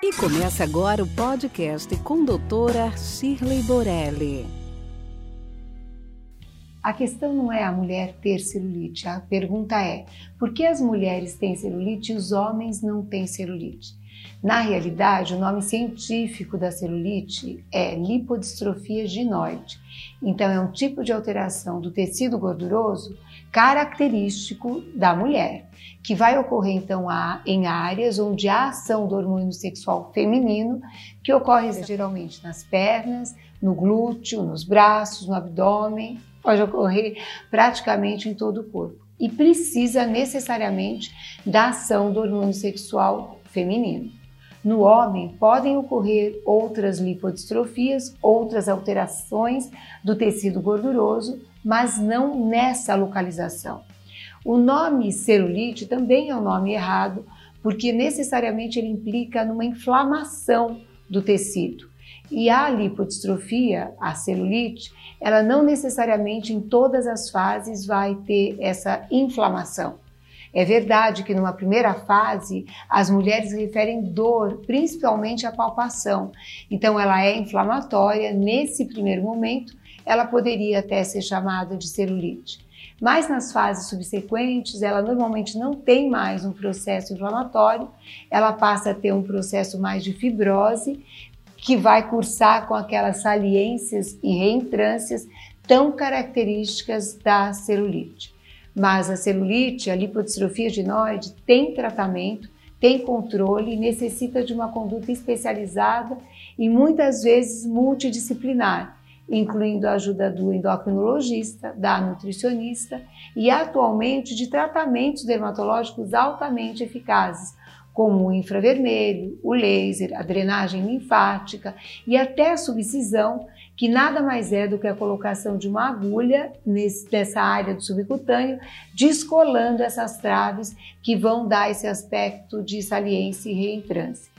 E começa agora o podcast com doutora Shirley Borelli. A questão não é a mulher ter celulite, a pergunta é: por que as mulheres têm celulite e os homens não têm celulite? Na realidade, o nome científico da celulite é lipodistrofia ginoide. Então, é um tipo de alteração do tecido gorduroso característico da mulher, que vai ocorrer então em áreas onde há ação do hormônio sexual feminino, que ocorre geralmente nas pernas, no glúteo, nos braços, no abdômen, pode ocorrer praticamente em todo o corpo e precisa necessariamente da ação do hormônio sexual feminino. No homem, podem ocorrer outras lipodistrofias, outras alterações do tecido gorduroso, mas não nessa localização. O nome celulite também é um nome errado, porque necessariamente ele implica numa inflamação do tecido. E a lipodistrofia, a celulite, ela não necessariamente em todas as fases vai ter essa inflamação. É verdade que numa primeira fase as mulheres referem dor, principalmente a palpação. Então ela é inflamatória nesse primeiro momento, ela poderia até ser chamada de celulite. Mas nas fases subsequentes, ela normalmente não tem mais um processo inflamatório, ela passa a ter um processo mais de fibrose, que vai cursar com aquelas saliências e reentrâncias tão características da celulite. Mas a celulite, a lipodistrofia ginoide, tem tratamento, tem controle necessita de uma conduta especializada e muitas vezes multidisciplinar, incluindo a ajuda do endocrinologista, da nutricionista e atualmente de tratamentos dermatológicos altamente eficazes, como o infravermelho, o laser, a drenagem linfática e até a subcisão, que nada mais é do que a colocação de uma agulha nesse, nessa área do subcutâneo, descolando essas traves que vão dar esse aspecto de saliência e reentrância.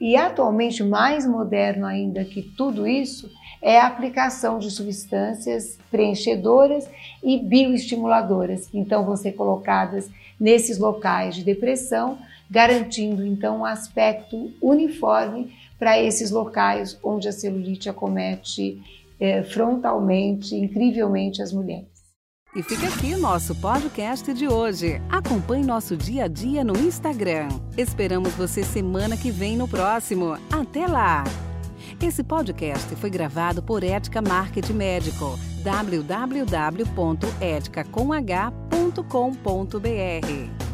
E atualmente, mais moderno ainda que tudo isso, é a aplicação de substâncias preenchedoras e bioestimuladoras, que então vão ser colocadas nesses locais de depressão garantindo então um aspecto uniforme para esses locais onde a celulite acomete é, frontalmente, incrivelmente as mulheres. E fica aqui nosso podcast de hoje. Acompanhe nosso dia a dia no Instagram. Esperamos você semana que vem no próximo. Até lá! Esse podcast foi gravado por Ética Marketing Médico. www.eticacomh.com.br